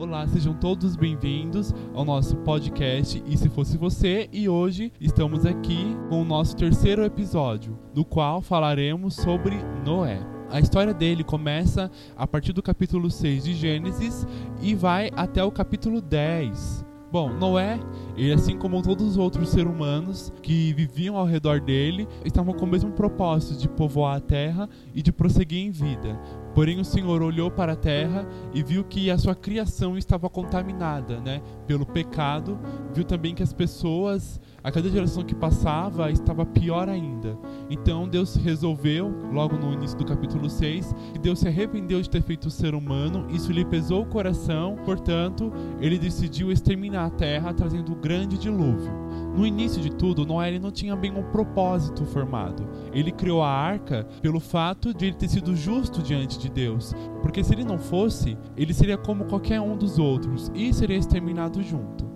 Olá, sejam todos bem-vindos ao nosso podcast E Se Fosse Você, e hoje estamos aqui com o nosso terceiro episódio, no qual falaremos sobre Noé. A história dele começa a partir do capítulo 6 de Gênesis e vai até o capítulo 10. Bom, Noé, ele assim como todos os outros seres humanos que viviam ao redor dele, estavam com o mesmo propósito de povoar a terra e de prosseguir em vida. Porém, o Senhor olhou para a terra e viu que a sua criação estava contaminada, né, pelo pecado. Viu também que as pessoas, a cada geração que passava, estava pior ainda. Então, Deus resolveu, logo no início do capítulo 6, que Deus se arrependeu de ter feito o ser humano. Isso lhe pesou o coração. Portanto, ele decidiu exterminar a terra, trazendo o grande dilúvio. No início de tudo, Noé não tinha bem um propósito formado. Ele criou a arca pelo fato de ele ter sido justo diante de Deus, porque se ele não fosse, ele seria como qualquer um dos outros e seria exterminado junto.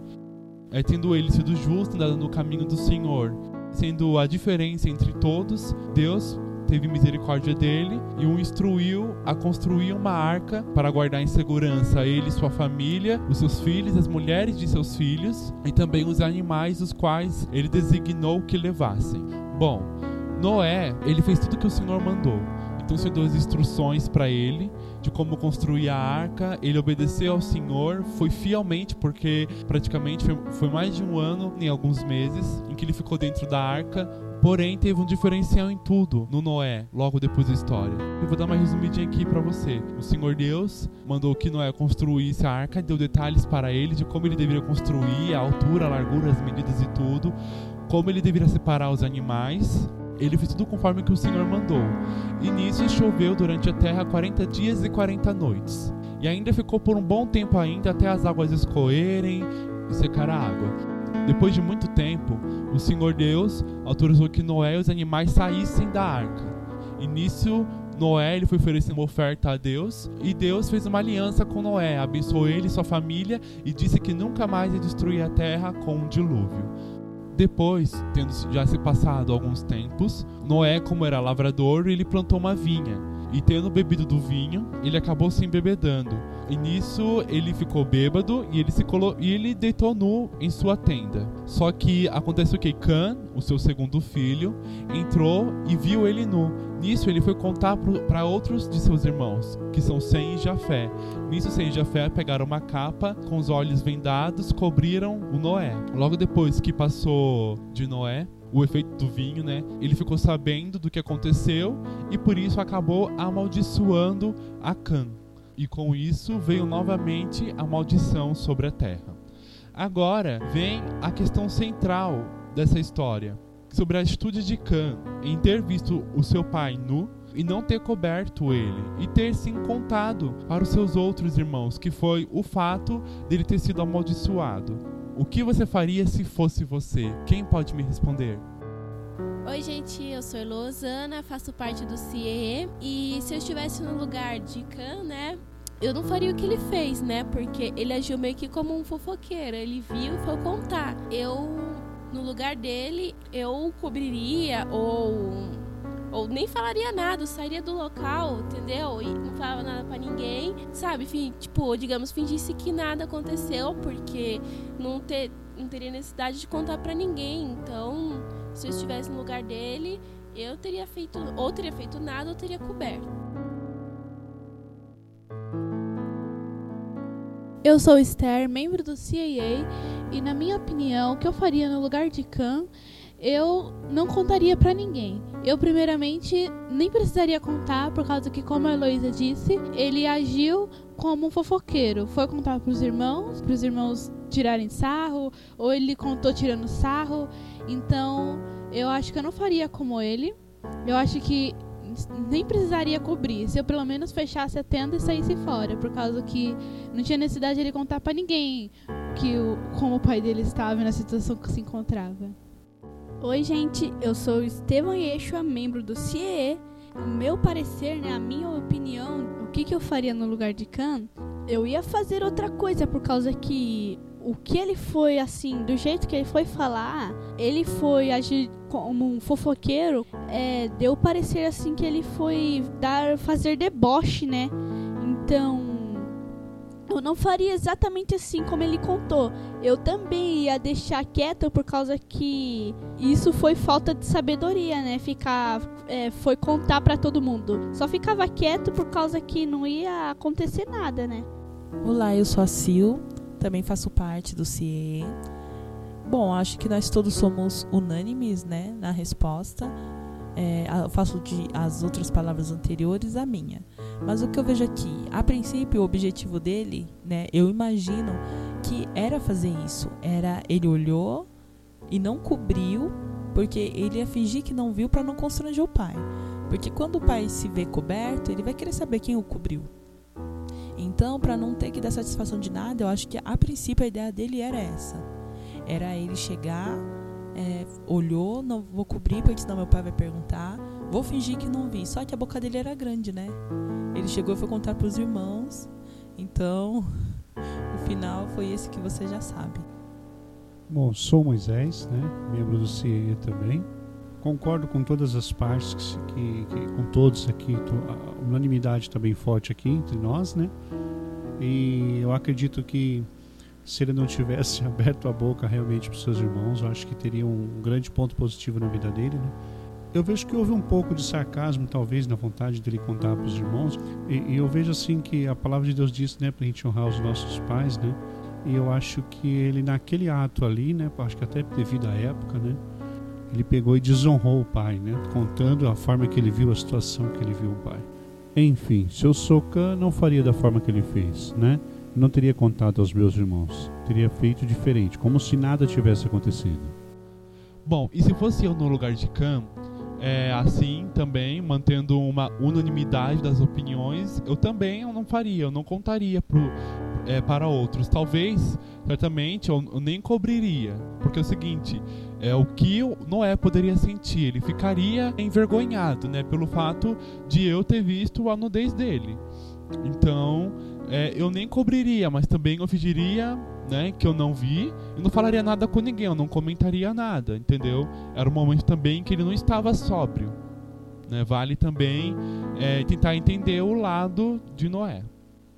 É tendo ele sido justo, andado no caminho do Senhor, sendo a diferença entre todos, Deus teve misericórdia dele e o instruiu a construir uma arca para guardar em segurança ele sua família, os seus filhos, as mulheres de seus filhos e também os animais os quais ele designou que levassem. Bom, Noé, ele fez tudo que o Senhor mandou. Então o deu as instruções para ele de como construir a arca. Ele obedeceu ao Senhor, foi fielmente, porque praticamente foi, foi mais de um ano, em alguns meses, em que ele ficou dentro da arca, Porém, teve um diferencial em tudo no Noé, logo depois da história. Eu vou dar uma resumidinha aqui para você. O Senhor Deus mandou que Noé construísse a arca, deu detalhes para ele de como ele deveria construir, a altura, a largura, as medidas e tudo, como ele deveria separar os animais. Ele fez tudo conforme que o Senhor mandou. E nisso choveu durante a terra 40 dias e 40 noites. E ainda ficou por um bom tempo ainda até as águas escoerem e secar a água. Depois de muito tempo, o Senhor Deus autorizou que Noé e os animais saíssem da arca. Nisso, Noé ele foi oferecer uma oferta a Deus e Deus fez uma aliança com Noé, abençoou ele e sua família e disse que nunca mais ia destruir a terra com um dilúvio. Depois, tendo já se passado alguns tempos, Noé, como era lavrador, ele plantou uma vinha e tendo bebido do vinho, ele acabou se embebedando. E nisso ele ficou bêbado e ele se colo e ele deitou nu em sua tenda. Só que acontece o que Can, o seu segundo filho, entrou e viu ele nu. Nisso ele foi contar para outros de seus irmãos, que são Sem e Jafé. Nisso Sem e Jafé pegaram uma capa com os olhos vendados, cobriram o Noé. Logo depois que passou de Noé, o efeito do vinho, né? Ele ficou sabendo do que aconteceu e por isso acabou amaldiçoando a Can. E com isso veio novamente a maldição sobre a terra. Agora vem a questão central dessa história, sobre a atitude de Can em ter visto o seu pai nu e não ter coberto ele, e ter sim contado para os seus outros irmãos, que foi o fato dele ter sido amaldiçoado. O que você faria se fosse você? Quem pode me responder? Oi, gente, eu sou Elosana, faço parte do CIE e se eu estivesse no lugar de Khan, né, eu não faria o que ele fez, né, porque ele agiu meio que como um fofoqueiro, ele viu e foi contar. Eu, no lugar dele, eu cobriria ou ou nem falaria nada, sairia do local, entendeu? E não falava nada para ninguém, sabe? Tipo, digamos, fingisse que nada aconteceu, porque não, ter, não teria necessidade de contar para ninguém. Então, se eu estivesse no lugar dele, eu teria feito, ou teria feito nada, ou teria coberto. Eu sou Esther, membro do CAA, e na minha opinião, o que eu faria no lugar de Khan eu não contaria para ninguém. Eu, primeiramente, nem precisaria contar, por causa que, como a Heloísa disse, ele agiu como um fofoqueiro. Foi contar pros irmãos, pros irmãos tirarem sarro, ou ele contou tirando sarro. Então, eu acho que eu não faria como ele. Eu acho que nem precisaria cobrir, se eu pelo menos fechasse a tenda e saísse fora, por causa que não tinha necessidade de ele contar para ninguém que o, como o pai dele estava na situação que se encontrava. Oi, gente, eu sou Estevam Yeshua, membro do CIE. O meu parecer, né, a minha opinião, o que, que eu faria no lugar de Khan? Eu ia fazer outra coisa, por causa que o que ele foi, assim, do jeito que ele foi falar, ele foi agir como um fofoqueiro, é, deu parecer, assim, que ele foi dar, fazer deboche, né? Então, não faria exatamente assim como ele contou. Eu também ia deixar quieto por causa que isso foi falta de sabedoria, né? Ficar, é, foi contar para todo mundo. Só ficava quieto por causa que não ia acontecer nada, né? Olá, eu sou a Sil, também faço parte do CIE. Bom, acho que nós todos somos unânimes, né, na resposta. É, eu faço de as outras palavras anteriores a minha. Mas o que eu vejo aqui, a princípio, o objetivo dele, né, eu imagino que era fazer isso. Era ele olhou e não cobriu, porque ele ia fingir que não viu para não constranger o pai. Porque quando o pai se vê coberto, ele vai querer saber quem o cobriu. Então, para não ter que dar satisfação de nada, eu acho que a princípio a ideia dele era essa. Era ele chegar, é, olhou, não vou cobrir, porque senão meu pai vai perguntar. Vou fingir que não vi. Só que a boca dele era grande, né? Ele chegou e foi contar para os irmãos. Então, o final foi esse que você já sabe. Bom, sou Moisés, né? Membro do CIE também. Concordo com todas as partes, que, que, com todos aqui. A unanimidade está bem forte aqui entre nós, né? E eu acredito que se ele não tivesse aberto a boca realmente para seus irmãos, eu acho que teria um grande ponto positivo na vida dele, né? Eu vejo que houve um pouco de sarcasmo, talvez, na vontade dele contar para os irmãos. E, e, eu vejo assim que a palavra de Deus diz, né, para a gente honrar os nossos pais, né? E eu acho que ele naquele ato ali, né, acho que até devido à época, né, ele pegou e desonrou o pai, né, contando a forma que ele viu a situação que ele viu o pai. Enfim, se eu sou Cã, não faria da forma que ele fez, né? Não teria contado aos meus irmãos, teria feito diferente, como se nada tivesse acontecido. Bom, e se fosse eu no lugar de Cã, é, assim também, mantendo uma unanimidade das opiniões, eu também eu não faria, eu não contaria pro, é, para outros. Talvez, certamente, eu, eu, nem cobriria. Porque é o seguinte, é o que Noé poderia sentir, ele ficaria envergonhado, né, pelo fato de eu ter visto a nudez dele. Então, é, eu nem cobriria, mas também eu fingiria né, que eu não vi, e não falaria nada com ninguém, eu não comentaria nada, entendeu? Era um momento também que ele não estava sóbrio. Né? Vale também é, tentar entender o lado de Noé.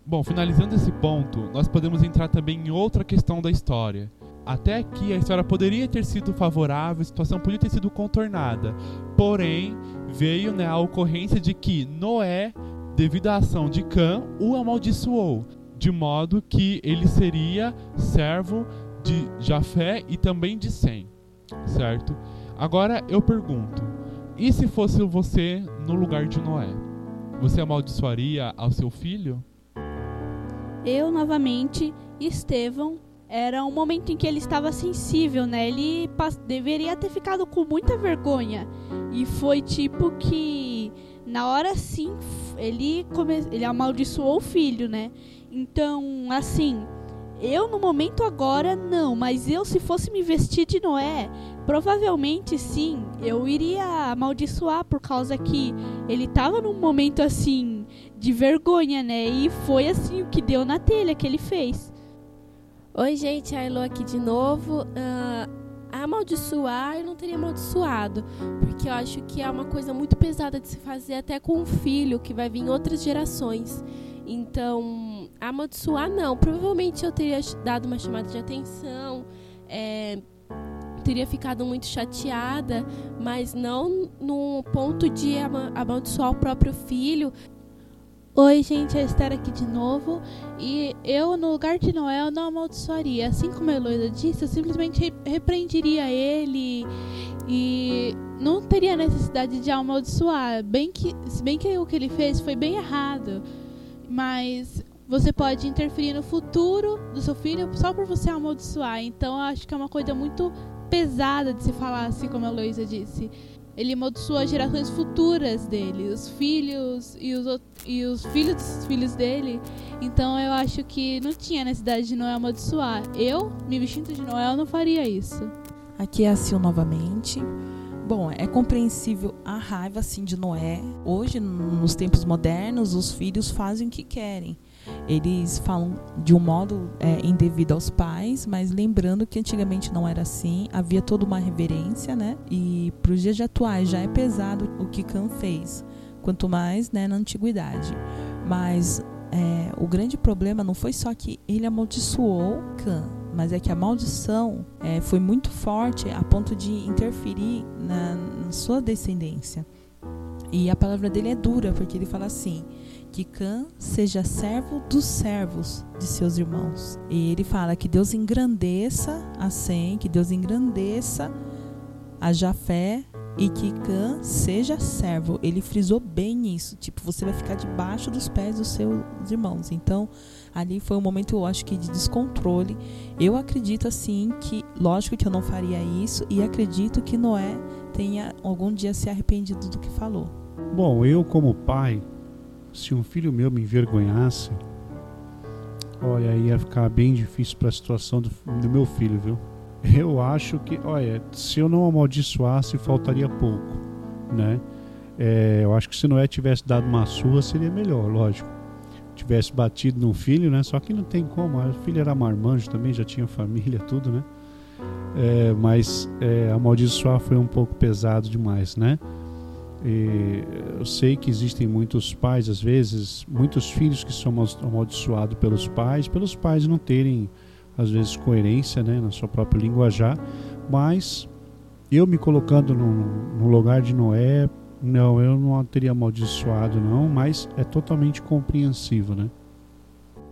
Bom, finalizando esse ponto, nós podemos entrar também em outra questão da história. Até aqui a história poderia ter sido favorável, a situação podia ter sido contornada. Porém, veio né, a ocorrência de que Noé, devido à ação de Cã, o amaldiçoou de modo que ele seria servo de Jafé e também de Sem, certo? Agora eu pergunto: e se fosse você no lugar de Noé? Você amaldiçoaria ao seu filho? Eu novamente, Estevão, era um momento em que ele estava sensível, né? Ele deveria ter ficado com muita vergonha. E foi tipo que na hora sim ele come... ele amaldiçoou o filho, né? Então, assim, eu no momento agora não, mas eu se fosse me vestir de Noé, provavelmente sim, eu iria amaldiçoar por causa que ele tava num momento assim de vergonha, né? E foi assim o que deu na telha que ele fez. Oi, gente, a Elo aqui de novo. Uh, amaldiçoar eu não teria amaldiçoado, porque eu acho que é uma coisa muito pesada de se fazer até com um filho que vai vir em outras gerações. Então, amaldiçoar não. Provavelmente eu teria dado uma chamada de atenção, é, teria ficado muito chateada, mas não no ponto de amaldiçoar o próprio filho. Oi, gente, é Esther aqui de novo. E eu, no lugar de Noel, não amaldiçoaria. Assim como a Heloísa disse, eu simplesmente repreenderia ele e não teria necessidade de amaldiçoar. Bem que, se bem que o que ele fez foi bem errado mas você pode interferir no futuro do seu filho só por você amaldiçoar. Então eu acho que é uma coisa muito pesada de se falar, assim como a Luísa disse. Ele amaldiçoa as gerações futuras dele, os filhos e os, e os filhos dos filhos dele. Então eu acho que não tinha necessidade de Noel amaldiçoar. Eu, me vestindo de Noel, não faria isso. Aqui é a Sil novamente. Bom, é compreensível a raiva assim de Noé. Hoje, nos tempos modernos, os filhos fazem o que querem. Eles falam de um modo é, indevido aos pais, mas lembrando que antigamente não era assim, havia toda uma reverência, né? E para os dias atuais já é pesado o que Cã fez, quanto mais né, na antiguidade. Mas é, o grande problema não foi só que ele amaldiçoou Cã, mas é que a maldição é, foi muito forte a ponto de interferir na, na sua descendência. E a palavra dele é dura, porque ele fala assim: que Cã seja servo dos servos de seus irmãos. E ele fala que Deus engrandeça a Sem, que Deus engrandeça a Jafé e que Cã seja servo. Ele frisou bem isso, tipo, você vai ficar debaixo dos pés dos seus irmãos. Então, ali foi um momento, eu acho que de descontrole. Eu acredito assim que, lógico que eu não faria isso e acredito que Noé tenha algum dia se arrependido do que falou. Bom, eu como pai, se um filho meu me envergonhasse, olha, ia ficar bem difícil para a situação do, do meu filho, viu? Eu acho que, olha, se eu não amaldiçoasse, faltaria pouco, né? É, eu acho que se Noé tivesse dado uma surra, seria melhor, lógico. Tivesse batido no filho, né? Só que não tem como. O filho era marmanjo também, já tinha família, tudo, né? É, mas é, amaldiçoar foi um pouco pesado demais, né? E eu sei que existem muitos pais, às vezes, muitos filhos que são amaldiçoados pelos pais, pelos pais não terem às vezes coerência né, na sua própria linguajar, mas eu me colocando no, no lugar de Noé, não, eu não teria amaldiçoado não, mas é totalmente compreensível, né?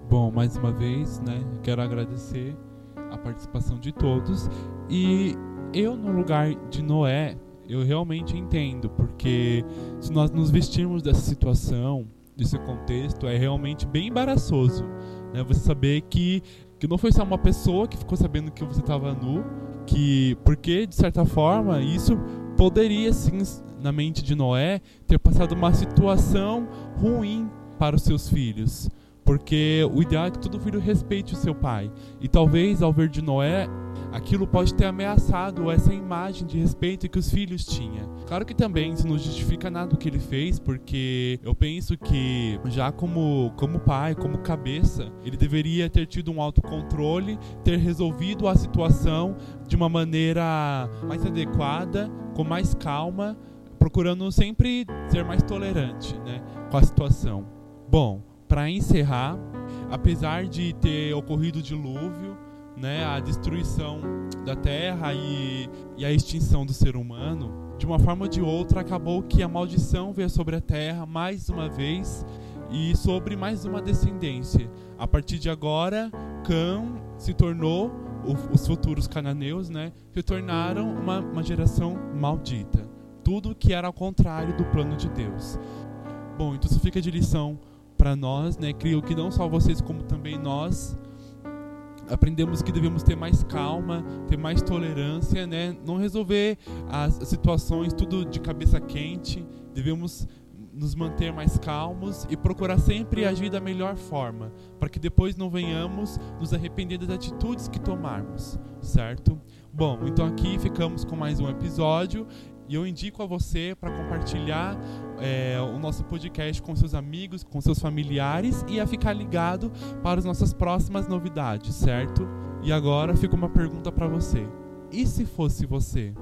Bom, mais uma vez, né, quero agradecer a participação de todos e eu no lugar de Noé, eu realmente entendo, porque se nós nos vestirmos dessa situação, desse contexto, é realmente bem embaraçoso, né? Você saber que que não foi só uma pessoa que ficou sabendo que você estava nu, que porque de certa forma isso poderia sim na mente de Noé ter passado uma situação ruim para os seus filhos. Porque o ideal é que todo filho respeite o seu pai. E talvez ao ver de Noé aquilo pode ter ameaçado essa imagem de respeito que os filhos tinham. Claro que também isso não justifica nada do que ele fez, porque eu penso que já como, como pai, como cabeça, ele deveria ter tido um autocontrole, ter resolvido a situação de uma maneira mais adequada, com mais calma, procurando sempre ser mais tolerante né, com a situação. Bom, para encerrar, apesar de ter ocorrido o dilúvio, né, a destruição da Terra e, e a extinção do ser humano, de uma forma ou de outra acabou que a maldição veio sobre a Terra mais uma vez e sobre mais uma descendência. A partir de agora, Cã se tornou os futuros cananeus, né, se tornaram uma, uma geração maldita. Tudo que era ao contrário do plano de Deus. Bom, então isso fica de lição para nós, né? Creio que não só vocês como também nós aprendemos que devemos ter mais calma, ter mais tolerância, né? Não resolver as situações tudo de cabeça quente. Devemos nos manter mais calmos e procurar sempre agir da melhor forma, para que depois não venhamos nos arrepender das atitudes que tomarmos, certo? Bom, então aqui ficamos com mais um episódio e eu indico a você para compartilhar é, o nosso podcast com seus amigos, com seus familiares e a ficar ligado para as nossas próximas novidades, certo? E agora fica uma pergunta para você: e se fosse você?